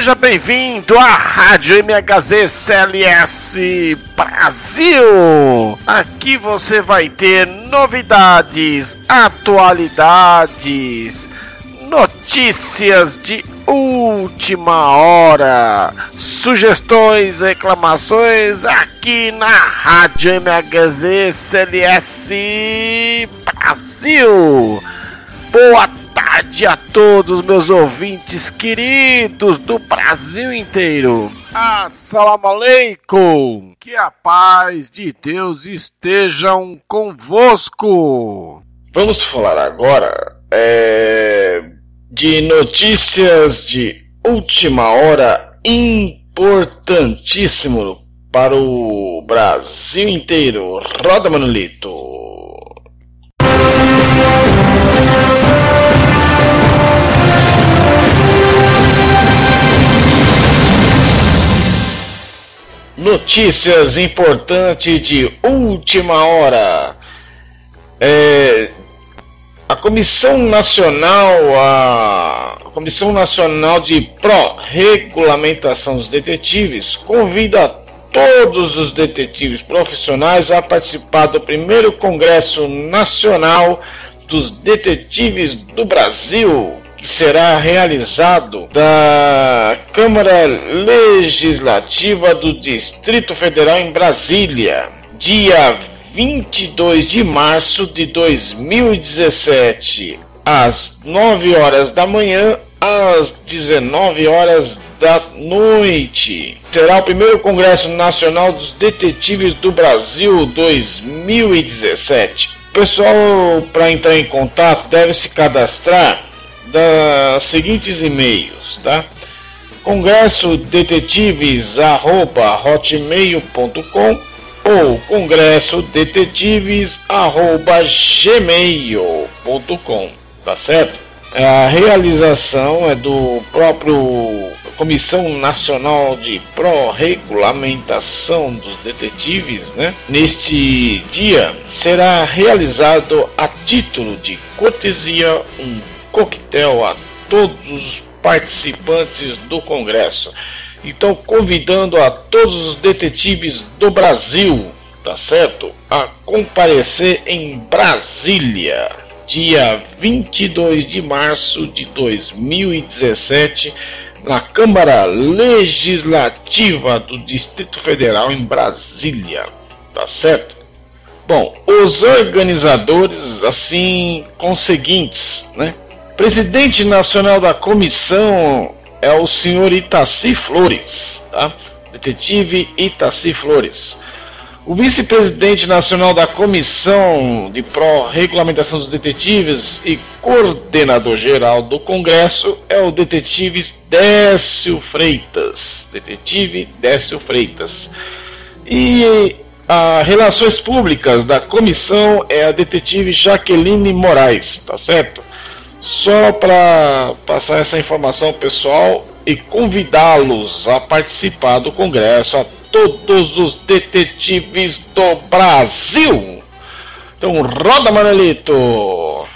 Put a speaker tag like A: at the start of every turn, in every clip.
A: Seja bem-vindo à Rádio MHZ CLS Brasil. Aqui você vai ter novidades, atualidades, notícias de última hora, sugestões, reclamações aqui na Rádio MHZ CLS Brasil. Boa tarde a todos meus ouvintes queridos do Brasil inteiro. Assalamu alaikum. Que a paz de Deus estejam convosco.
B: Vamos falar agora é, de notícias de última hora importantíssimo para o Brasil inteiro. Roda Manolito. Notícias importantes de última hora. É, a Comissão Nacional, a Comissão Nacional de Pró-Regulamentação dos Detetives convida todos os detetives profissionais a participar do primeiro Congresso Nacional dos Detetives do Brasil, que será realizado da Câmara Legislativa do Distrito Federal em Brasília, dia 22 de março de 2017, às 9 horas da manhã às 19 horas da noite. Será o primeiro Congresso Nacional dos Detetives do Brasil 2017. O pessoal, para entrar em contato, deve se cadastrar dos seguintes e-mails, tá? Congresso detetives@hotmail.com ou congresso detetives@gmail.com, tá certo? A realização é do próprio Comissão Nacional de Pró-Regulamentação dos Detetives, né? Neste dia será realizado a título de cortesia um coquetel a todos os participantes do Congresso. Então, convidando a todos os detetives do Brasil, tá certo? A comparecer em Brasília, dia 22 de março de 2017, na Câmara Legislativa do Distrito Federal em Brasília, tá certo? Bom, os organizadores assim conseguintes, né? Presidente nacional da comissão é o senhor Itaci Flores, tá? Detetive Itaci Flores. O vice-presidente nacional da Comissão de Pró-Regulamentação dos Detetives e coordenador geral do Congresso é o detetive Décio Freitas. Detetive Décio Freitas. E a Relações Públicas da comissão é a detetive Jaqueline Moraes, tá certo? Só para passar essa informação pessoal e convidá-los a participar do congresso, a todos os detetives do Brasil. Então, roda, Manelito!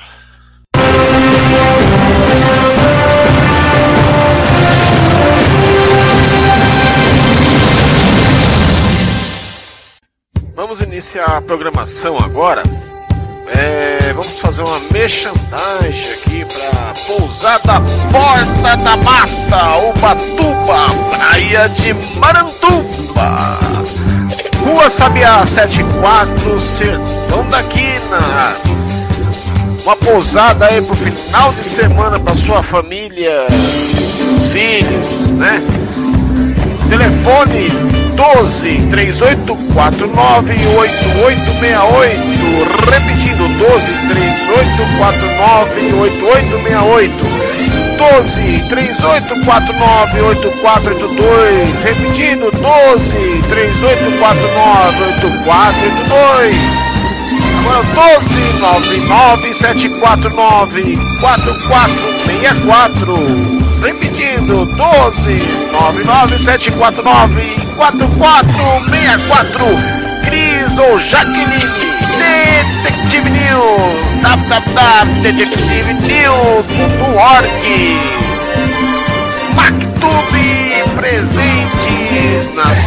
A: Vamos iniciar a programação agora. É, vamos fazer uma merchandagem aqui para Pousada Porta da Mata, Ubatuba, Praia de Marantuba. Rua Sabiá 74, Sertão da Quina. Uma pousada aí pro final de semana para sua família, filhos, né? Telefone 12 3849 8868. Repetindo, 12 3849 8868. 12 3849 8482. Repetindo, 12 3849 8482. Agora 12 99 749 4464. Repetindo, 12 99749 4464. Cris ou Jaqueline, Detective News, www.detectivenews.org.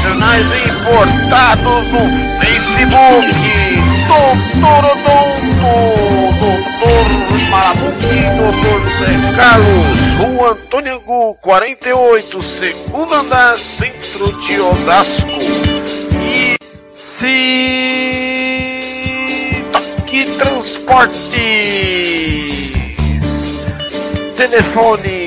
A: nacionais importados no Facebook. Doutor Odonto, Doutor Marabuque, Doutor José Carlos, Rua Antônio Angu, 48, segundo andar, centro de Osasco. E se Toque Transportes, telefone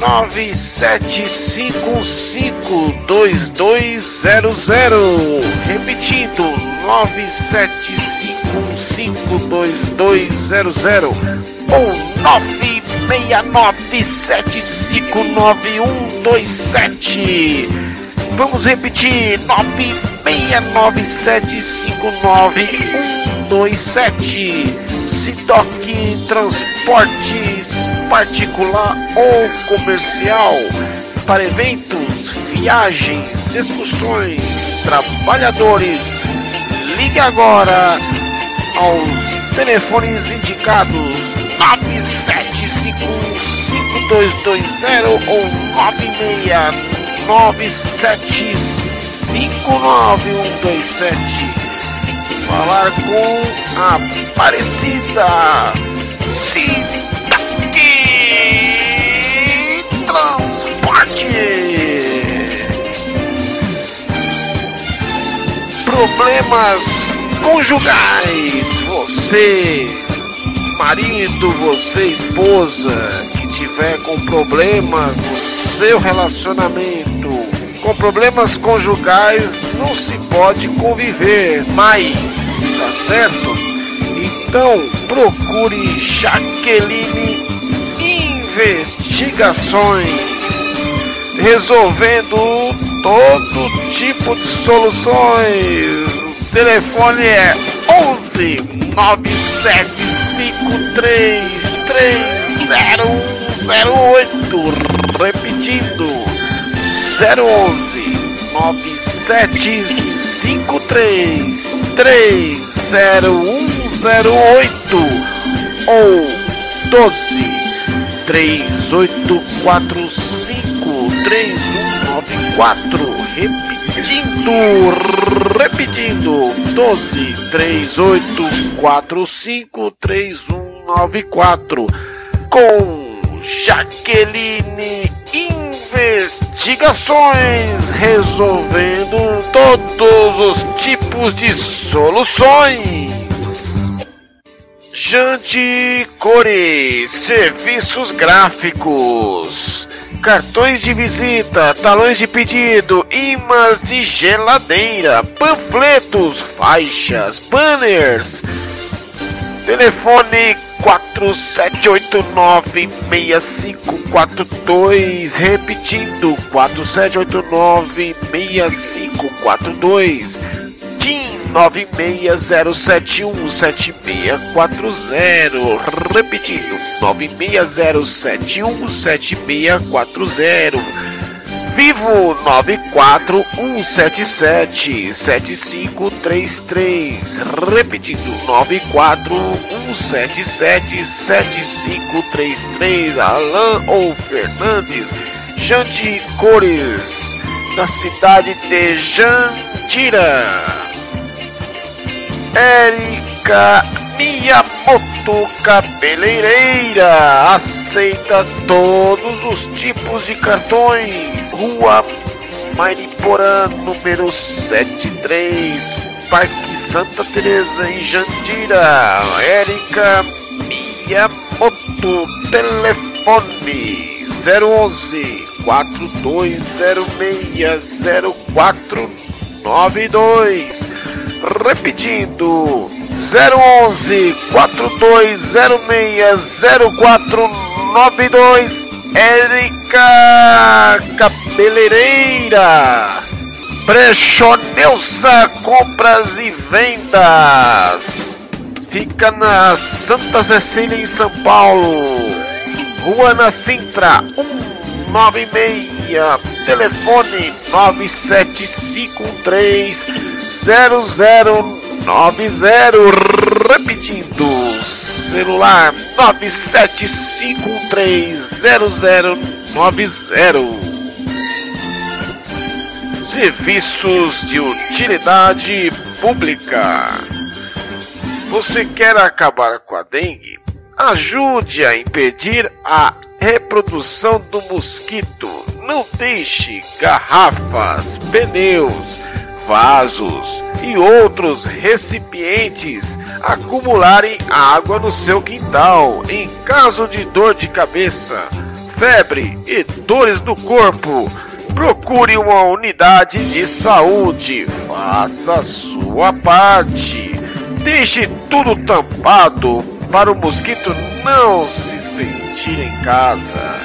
A: 97552200. Repetindo, 97552200 ou 969759127. Vamos repetir, 969759127. Sidoc Transportes particular ou comercial, para eventos, viagens, excursões, trabalhadores. Ligue agora aos telefones indicados 9755220 ou 969759127. Falar com a Aparecida. Sim transporte. Problemas conjugais. Você, marido, você, esposa, que tiver com problemas no seu relacionamento, com problemas conjugais, não se pode conviver mais, tá certo? Então procure Jaqueline investigações, resolvendo todo tipo de soluções. O telefone é 11 9753 3008. Repetindo, 011 9753 3008 ou 12 38453194 repetindo repetindo. 12 38453194 com Jaqueline Investigações resolvendo todos os tipos de soluções Jante Core, serviços gráficos, cartões de visita, talões de pedido, imãs de geladeira, panfletos, faixas, banners. Telefone 4789-6542, repetindo 4789-6542. TIM 960717640. Repetindo, 960717640. Vivo 941777533. Repetindo, 941777533. Alain ou Fernandes, Jante Cores, na cidade de Jandira. Érica Miyamoto Cabeleireira aceita todos os tipos de cartões. Rua Mariporã, número 73, Parque Santa Teresa em Jandira. Érica Miyamoto, telefone 011 4206 0492 Repetindo, 011 42060492 Érica Cabeleireira. Brechoneusa Compras e Vendas. Fica na Santa Cecília em São Paulo. Rua na Sintra 196 Telefone 9753 0090 repetindo celular 97530090 Serviços de utilidade pública. Você quer acabar com a dengue? Ajude a impedir a reprodução do mosquito. Não deixe garrafas, pneus, vasos e outros recipientes acumularem água no seu quintal em caso de dor de cabeça, febre e dores no corpo. Procure uma unidade de saúde, faça sua parte. Deixe tudo tampado para o mosquito não se sentir em casa.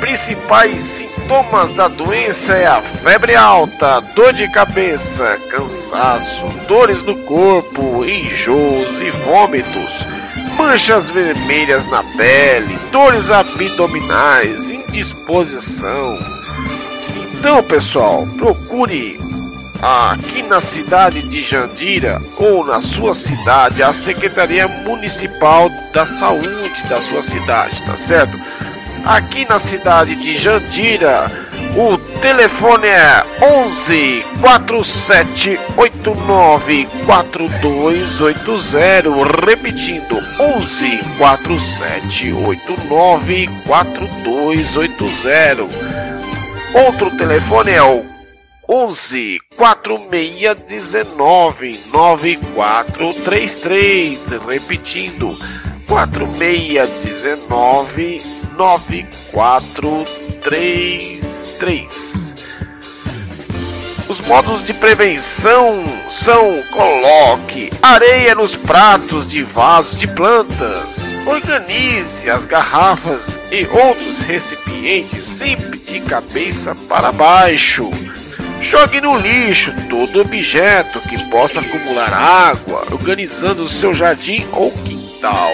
A: Principais sintomas da doença é a febre alta, dor de cabeça, cansaço, dores no corpo, enjoos e vômitos, manchas vermelhas na pele, dores abdominais, indisposição. Então, pessoal, procure aqui na cidade de Jandira ou na sua cidade a Secretaria Municipal da Saúde da sua cidade, tá certo? Aqui na cidade de Jandira, o telefone é 11 4789 4280, repetindo 11 4789 4280. Outro telefone é o 11 4619 9433, repetindo 4619 9433. Os modos de prevenção são coloque areia nos pratos de vasos de plantas, organize as garrafas e outros recipientes sempre de cabeça para baixo Jogue no lixo todo objeto que possa acumular água, organizando o seu jardim ou quintal.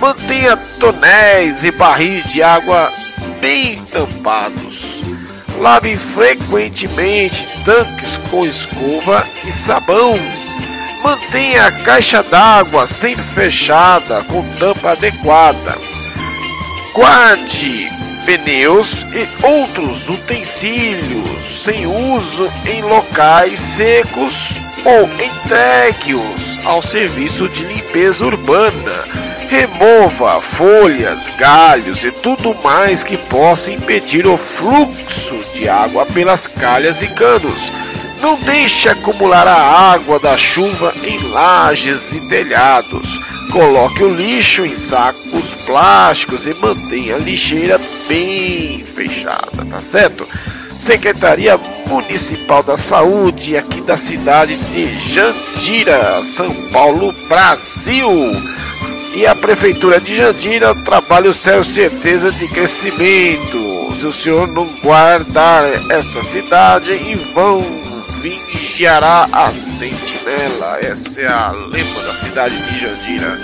A: Mantenha tonéis e barris de água bem tampados. Lave frequentemente tanques com escova e sabão. Mantenha a caixa d'água sempre fechada com tampa adequada. Guarde pneus e outros utensílios sem uso em locais secos ou entregue-os ao serviço de limpeza urbana. Remova folhas, galhos e tudo mais que possa impedir o fluxo de água pelas calhas e canos. Não deixe acumular a água da chuva em lajes e telhados Coloque o lixo em sacos plásticos e mantenha a lixeira bem fechada, tá certo? Secretaria Municipal da Saúde aqui da cidade de Jandira, São Paulo, Brasil. E a Prefeitura de Jandira trabalha o céu certeza de crescimento. Se o senhor não guardar esta cidade, em vão vigiará a sentinela. Essa é a lema da cidade de Jandira.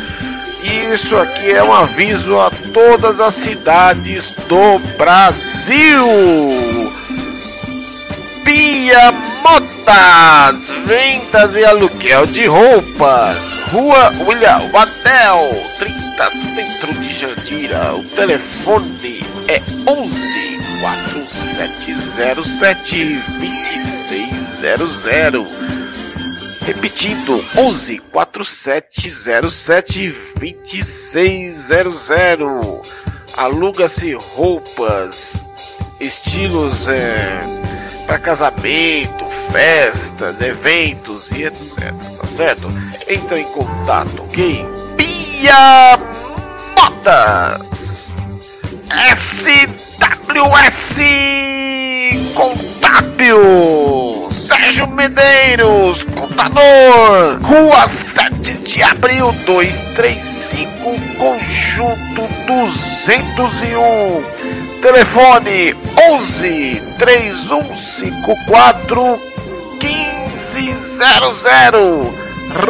A: E isso aqui é um aviso a todas as cidades do Brasil. Pia Motas, vendas e aluguel de roupas. Rua William Waddell, 30 Centro de Jandira. O telefone é 11 4707 2600. Repetindo, 11 4707 2600. Aluga-se roupas, estilos é, para casamento, festas, eventos e etc. Tá certo? Entra em contato, ok? Pia Motas SWS Contábil Sérgio Medeiros, contador, Rua 7 de Abril 235, Conjunto 201. Telefone 11 3154 1500.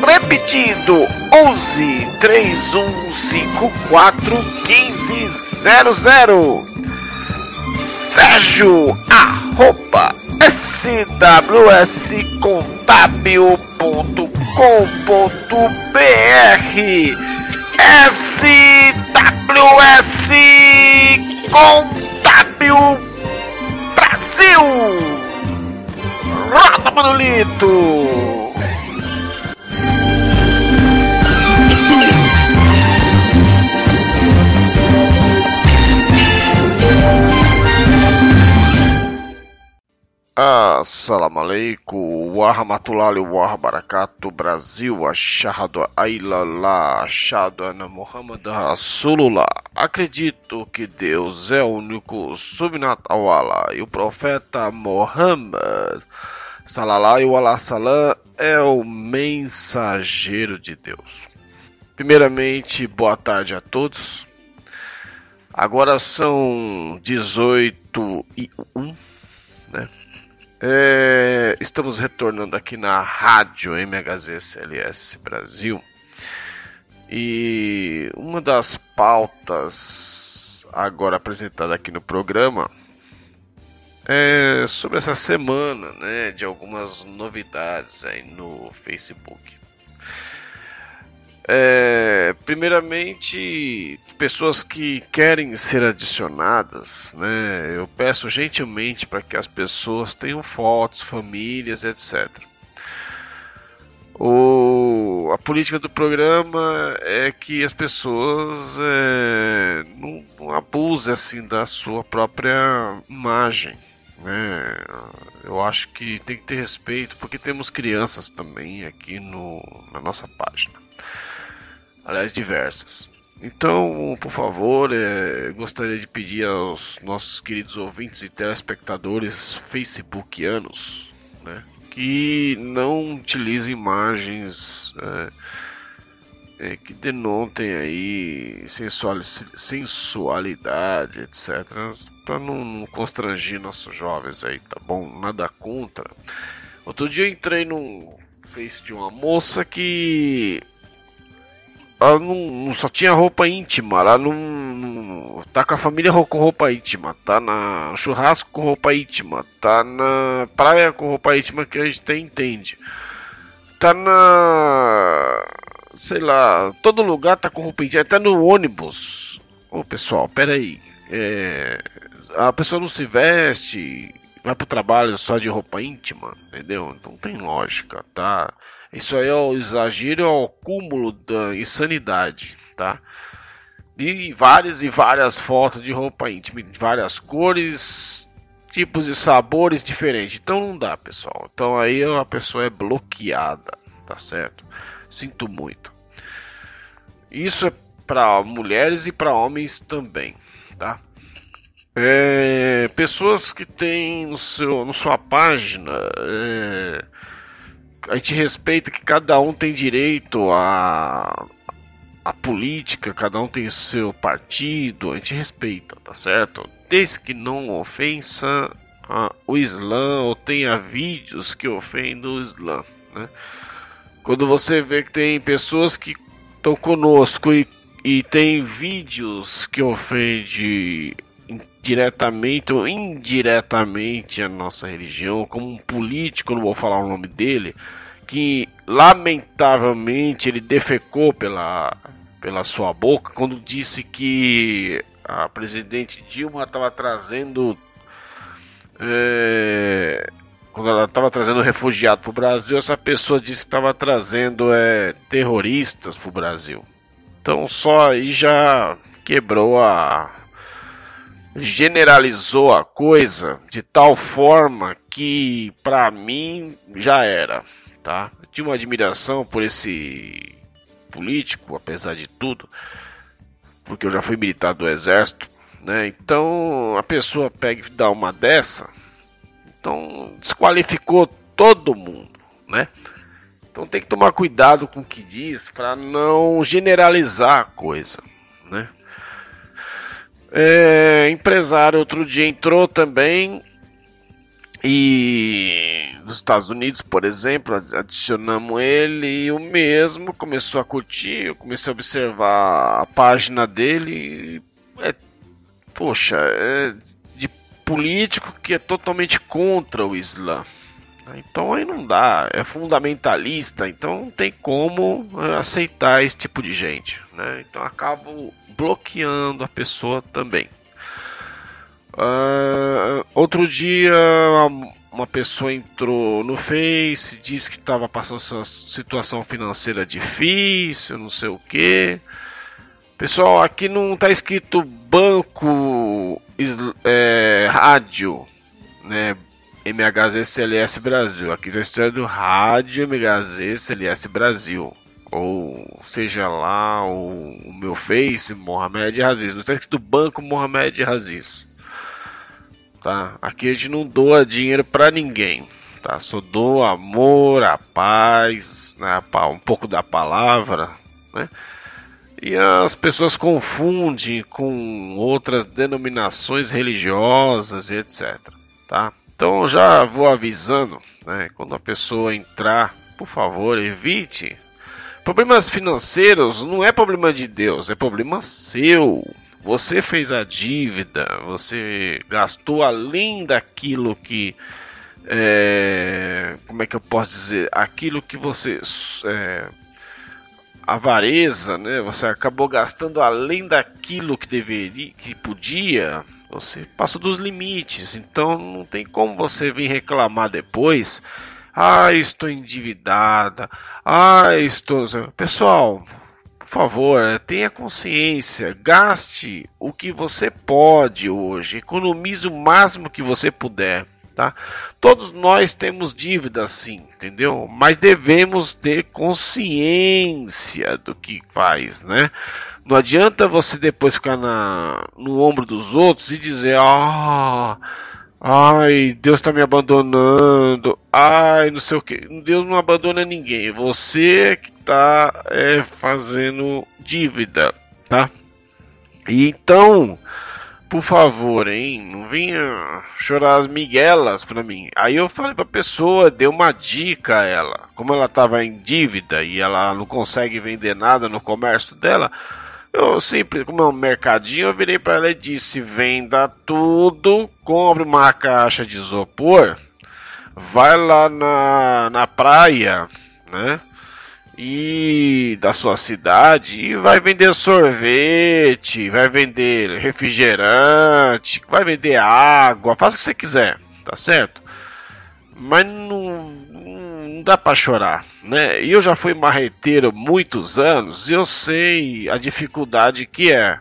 A: Repetindo 11 3154 1500. Sérgio arroba swscontábil.com.br SWS Contábil Brasil Assalamu alaikum, wa rahmatullahi wa barakatuh, Brasil, achado ailallah, achado ana Muhammad Rasulullah. Acredito que Deus é o único subnat awala e o profeta Muhammad sallallahu alaihi wasallam é o mensageiro de Deus. Primeiramente, boa tarde a todos. Agora são 18 e 1, né? É, estamos retornando aqui na rádio MHZCLS Brasil. E uma das pautas agora apresentada aqui no programa é sobre essa semana, né, de algumas novidades aí no Facebook. É, primeiramente, pessoas que querem ser adicionadas, né? Eu peço gentilmente para que as pessoas tenham fotos, famílias, etc. O, a política do programa é que as pessoas é, não, não abusem assim da sua própria imagem. Né? Eu acho que tem que ter respeito porque temos crianças também aqui no, na nossa página aliás, diversas. Então, por favor, é, gostaria de pedir aos nossos queridos ouvintes e telespectadores facebookianos né, que não utilizem imagens é, é, que denotem aí sensualidade, etc. Para não, não constrangir nossos jovens aí, tá bom? Nada contra. Outro dia eu entrei no Face de uma moça que ela não, não, só tinha roupa íntima, ela não, não, tá com a família com roupa íntima, tá na churrasco com roupa íntima, tá na praia com roupa íntima que a gente tem, entende. Tá na sei lá, todo lugar tá com roupa íntima, até no ônibus. Ô pessoal, pera aí. É, a pessoa não se veste, vai pro trabalho só de roupa íntima, entendeu? Não tem lógica, tá? Isso aí é o exagero, é o cúmulo da insanidade, tá? E várias e várias fotos de roupa íntima, de várias cores, tipos e sabores diferentes. Então não dá, pessoal. Então aí a pessoa é bloqueada, tá certo? Sinto muito. Isso é para mulheres e para homens também, tá? É, pessoas que têm no seu, no sua página é, a gente respeita que cada um tem direito a, a política, cada um tem seu partido, a gente respeita, tá certo? Desde que não ofensa a, o Islã ou tenha vídeos que ofendem o Islã, né? Quando você vê que tem pessoas que estão conosco e, e tem vídeos que ofendem diretamente ou indiretamente a nossa religião, como um político, não vou falar o nome dele, que lamentavelmente ele defecou pela, pela sua boca quando disse que a presidente Dilma estava trazendo. É, quando ela estava trazendo refugiado para o Brasil, essa pessoa disse que estava trazendo é, terroristas para o Brasil. Então só aí já quebrou a, generalizou a coisa de tal forma que para mim já era, tá? Eu tinha uma admiração por esse político, apesar de tudo, porque eu já fui militar do exército, né? Então a pessoa pega e dá uma dessa, então desqualificou todo mundo, né? Então tem que tomar cuidado com o que diz para não generalizar a coisa, né? É, empresário outro dia entrou também e dos Estados Unidos, por exemplo, adicionamos ele e o mesmo começou a curtir, eu comecei a observar a página dele. É, poxa, é de político que é totalmente contra o Islã. Então aí não dá, é fundamentalista, então não tem como é, aceitar esse tipo de gente, né? Então acabo bloqueando a pessoa também. Uh, outro dia, uma pessoa entrou no Face, disse que estava passando uma situação financeira difícil, não sei o que. Pessoal, aqui não está escrito banco é, rádio, né? MHZ CLS Brasil. Aqui está escrito Rádio MHZ CLS Brasil. Ou seja lá o, meu Face Mohamed Aziz. Não está escrito Banco Mohamed Aziz. Tá? Aqui a gente não doa dinheiro para ninguém. Tá? Só doa amor, a paz, né? um pouco da palavra. Né? E as pessoas confundem com outras denominações religiosas e etc. Tá? Então já vou avisando, né? Quando a pessoa entrar, por favor, evite. Problemas financeiros não é problema de Deus, é problema seu. Você fez a dívida, você gastou além daquilo que. É, como é que eu posso dizer? Aquilo que você. É, avareza, né? Você acabou gastando além daquilo que deveria, que podia. Você passou dos limites, então não tem como você vir reclamar depois. Ah, estou endividada. Ah, estou. Pessoal, por favor, tenha consciência. Gaste o que você pode hoje. Economize o máximo que você puder. Tá? Todos nós temos dívidas, sim, entendeu? Mas devemos ter consciência do que faz, né? Não adianta você depois ficar na, no ombro dos outros e dizer, ah, ai, Deus está me abandonando, ai, não sei o que. Deus não abandona ninguém, você que está é, fazendo dívida, tá? E então, por favor, hein, não venha chorar as miguelas pra mim. Aí eu falei pra pessoa, dei uma dica a ela. Como ela tava em dívida e ela não consegue vender nada no comércio dela, eu sempre, como é um mercadinho, eu virei para ela e disse: venda tudo, compre uma caixa de isopor, vai lá na, na praia, né? E da sua cidade e vai vender sorvete, vai vender refrigerante, vai vender água, faça o que você quiser, tá certo? Mas não dá para chorar, né? E eu já fui marreteiro muitos anos eu sei a dificuldade que é,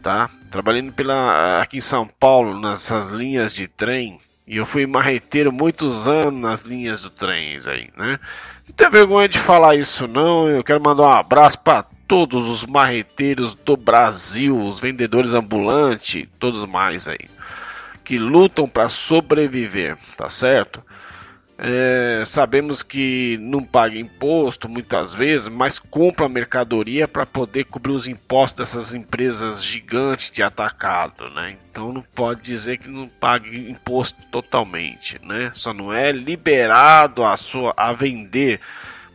A: tá? Trabalhando pela aqui em São Paulo nessas linhas de trem e eu fui marreteiro muitos anos nas linhas do trem aí, né? Não tem vergonha de falar isso não. Eu quero mandar um abraço para todos os marreteiros do Brasil, os vendedores ambulantes, todos mais aí, que lutam para sobreviver, tá certo? É, sabemos que não paga imposto muitas vezes, mas compra mercadoria para poder cobrir os impostos dessas empresas gigantes de atacado, né? Então não pode dizer que não paga imposto totalmente, né? Só não é liberado a sua a vender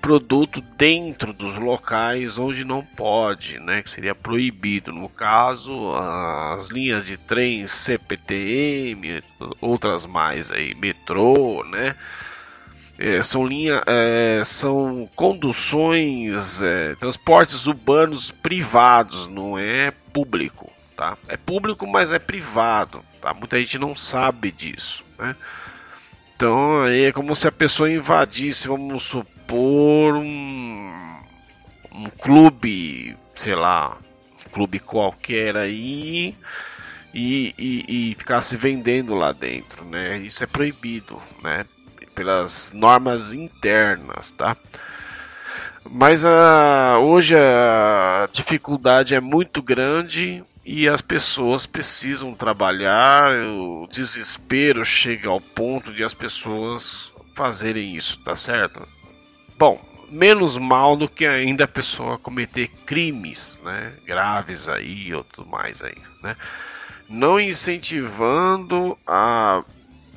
A: produto dentro dos locais onde não pode, né? Que seria proibido. No caso, as linhas de trens CPTM, outras mais aí, metrô, né? É, são linha, é, são conduções, é, transportes urbanos privados, não é público, tá? É público, mas é privado, tá? Muita gente não sabe disso, né? Então aí é como se a pessoa invadisse, vamos supor, um, um clube, sei lá, um clube qualquer aí e, e, e ficasse vendendo lá dentro, né? Isso é proibido, né? Pelas normas internas, tá? Mas uh, hoje a dificuldade é muito grande e as pessoas precisam trabalhar. O desespero chega ao ponto de as pessoas fazerem isso, tá certo? Bom, menos mal do que ainda a pessoa cometer crimes, né, graves aí ou tudo mais aí, né? Não incentivando a,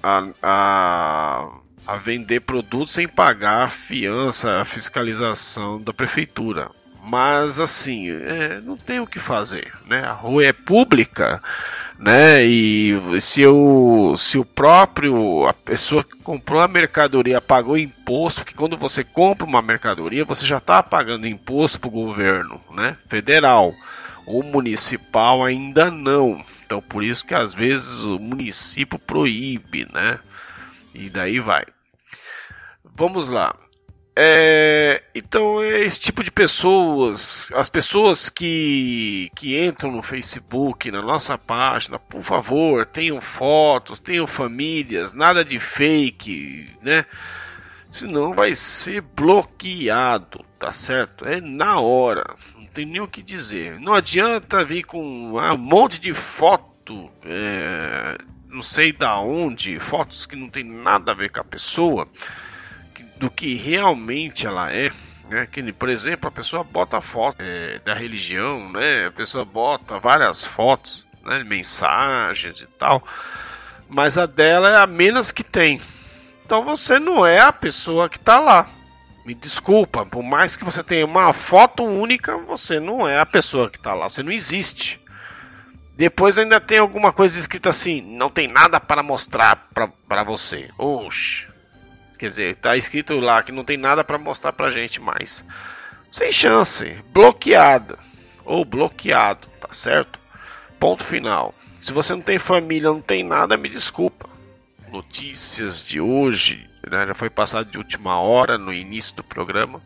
A: a, a a vender produtos sem pagar a fiança, a fiscalização da prefeitura. Mas assim, é, não tem o que fazer, né? A rua é pública, né? E se, eu, se o próprio a pessoa que comprou a mercadoria pagou imposto, porque quando você compra uma mercadoria você já está pagando imposto para o governo, né? Federal ou municipal ainda não. Então por isso que às vezes o município proíbe, né? E daí vai. Vamos lá. É, então é esse tipo de pessoas, as pessoas que, que entram no Facebook, na nossa página, por favor, tenham fotos, tenham famílias, nada de fake, né? Senão vai ser bloqueado, tá certo? É na hora, não tem nem o que dizer. Não adianta vir com um monte de foto, é, não sei da onde, fotos que não tem nada a ver com a pessoa, do que realmente ela é. Né? Que, por exemplo, a pessoa bota foto é, da religião, né? A pessoa bota várias fotos, né? mensagens e tal, mas a dela é a menos que tem. Então você não é a pessoa que está lá. Me desculpa, por mais que você tenha uma foto única, você não é a pessoa que está lá, você não existe. Depois ainda tem alguma coisa escrita assim: não tem nada para mostrar para você. Oxe. Quer dizer, tá escrito lá que não tem nada para mostrar pra gente mais. Sem chance. Bloqueada. Ou bloqueado, tá certo? Ponto final. Se você não tem família, não tem nada, me desculpa notícias de hoje, né? já foi passado de última hora no início do programa.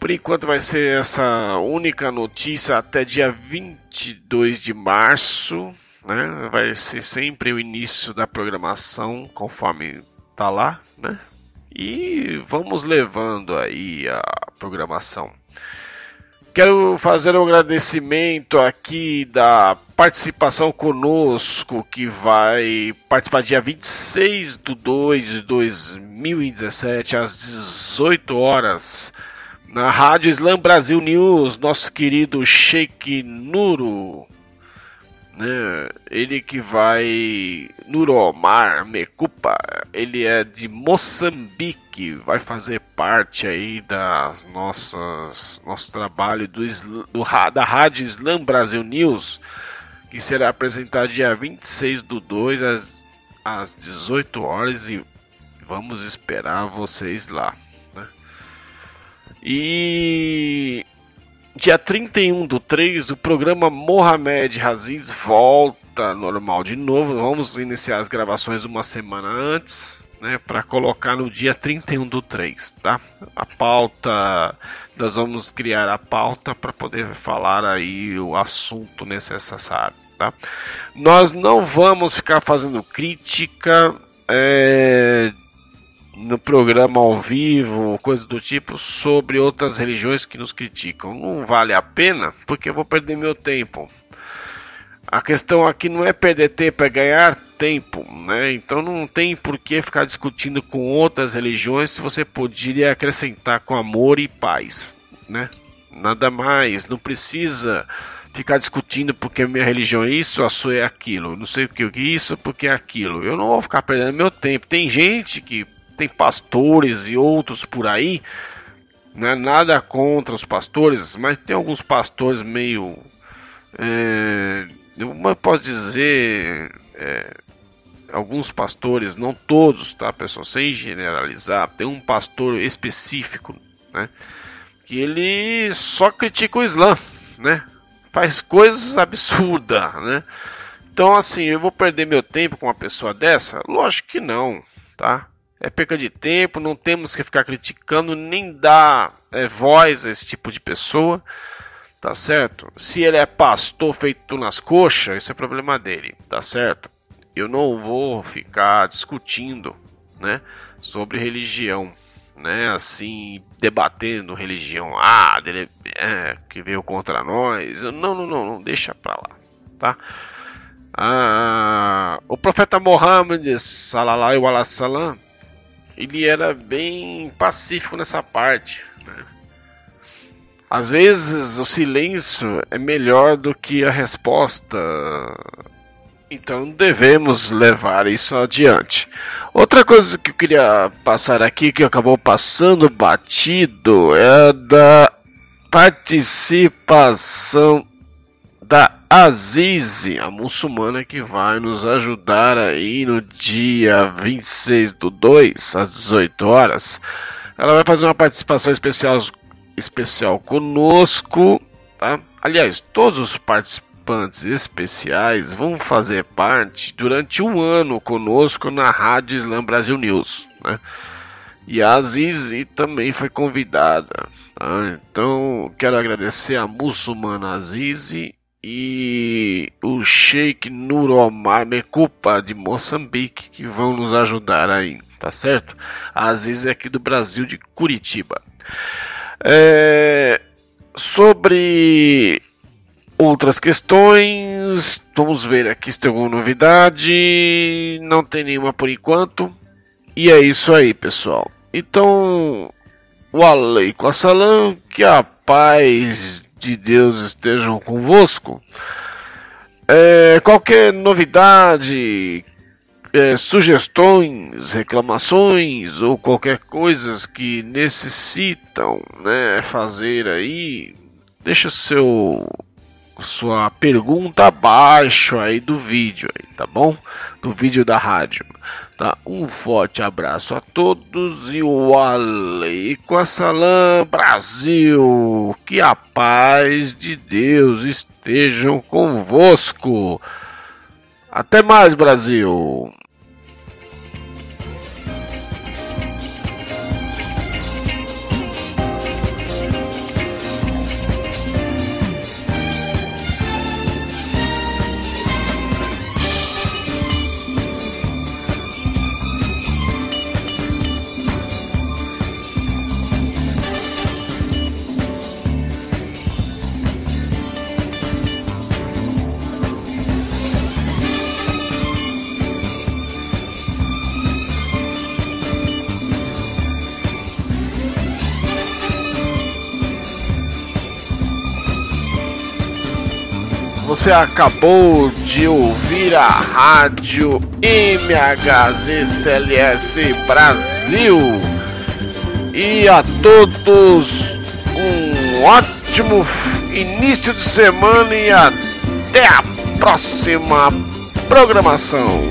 A: Por enquanto vai ser essa única notícia até dia 22 de março, né? Vai ser sempre o início da programação, conforme tá lá, né? E vamos levando aí a programação. Quero fazer um agradecimento aqui da participação conosco, que vai participar dia 26 de 2 de 2017, às 18 horas, na Rádio Slam Brasil News, nosso querido Sheik Nuro né? Ele que vai Nuromar Mekupa, ele é de Moçambique, vai fazer parte aí das nossas nosso trabalho do, do da Rádio Slam Brasil News, que será apresentado dia 26 do 2 às, às 18 horas e vamos esperar vocês lá. E Dia 31 do 3, o programa Mohamed Aziz volta normal de novo. Vamos iniciar as gravações uma semana antes, né, para colocar no dia 31 do 3, tá? A pauta, nós vamos criar a pauta para poder falar aí o assunto necessário, tá? Nós não vamos ficar fazendo crítica é, no programa ao vivo, coisa do tipo, sobre outras religiões que nos criticam. Não vale a pena, porque eu vou perder meu tempo. A questão aqui não é perder tempo, é ganhar tempo, né? Então não tem por que ficar discutindo com outras religiões se você poderia acrescentar com amor e paz, né? Nada mais, não precisa ficar discutindo porque minha religião é isso, a sua é aquilo, não sei o que é isso, porque é aquilo. Eu não vou ficar perdendo meu tempo. Tem gente que tem pastores e outros por aí. Não é nada contra os pastores, mas tem alguns pastores meio. É, eu posso dizer. É, alguns pastores, não todos, tá, pessoal? Sem generalizar, tem um pastor específico, né? Que ele só critica o Islã, né? Faz coisas absurdas, né? Então, assim, eu vou perder meu tempo com uma pessoa dessa? Lógico que não, tá? É perca de tempo, não temos que ficar criticando nem dar é, voz a esse tipo de pessoa, tá certo? Se ele é pastor feito nas coxas, isso é problema dele, tá certo? Eu não vou ficar discutindo, né, sobre religião, né, assim, debatendo religião, ah, dele, é, que veio contra nós, não, não, não, não, deixa pra lá, tá? Ah, o profeta Mohammed, salallahu alaihi wasallam, ele era bem pacífico nessa parte. Né? Às vezes o silêncio é melhor do que a resposta. Então devemos levar isso adiante. Outra coisa que eu queria passar aqui, que acabou passando batido, é da participação da Azize, a muçulmana que vai nos ajudar aí no dia 26 do 2, às 18 horas. Ela vai fazer uma participação especial, especial conosco, tá? Aliás, todos os participantes especiais vão fazer parte durante um ano conosco na Rádio Islam Brasil News, né? E a Azizi também foi convidada. Tá? Então, quero agradecer a muçulmana Azizi e o Sheikh Nur Omar Mekupa de Moçambique que vão nos ajudar aí, tá certo? A Aziz é aqui do Brasil, de Curitiba. É, sobre outras questões, vamos ver aqui se tem alguma novidade. Não tem nenhuma por enquanto. E é isso aí, pessoal. Então, o Aleikum Assalam, que a paz de Deus estejam convosco. É, qualquer novidade, é, sugestões, reclamações ou qualquer coisa que necessitam né, fazer aí, deixa seu sua pergunta abaixo aí do vídeo, aí, tá bom? Do vídeo da rádio. Tá? Um forte abraço a todos e o Aleikum Assalam Brasil. Que a paz de Deus estejam convosco. Até mais, Brasil. Você acabou de ouvir a rádio MHZCLS Brasil. E a todos um ótimo início de semana e até a próxima programação.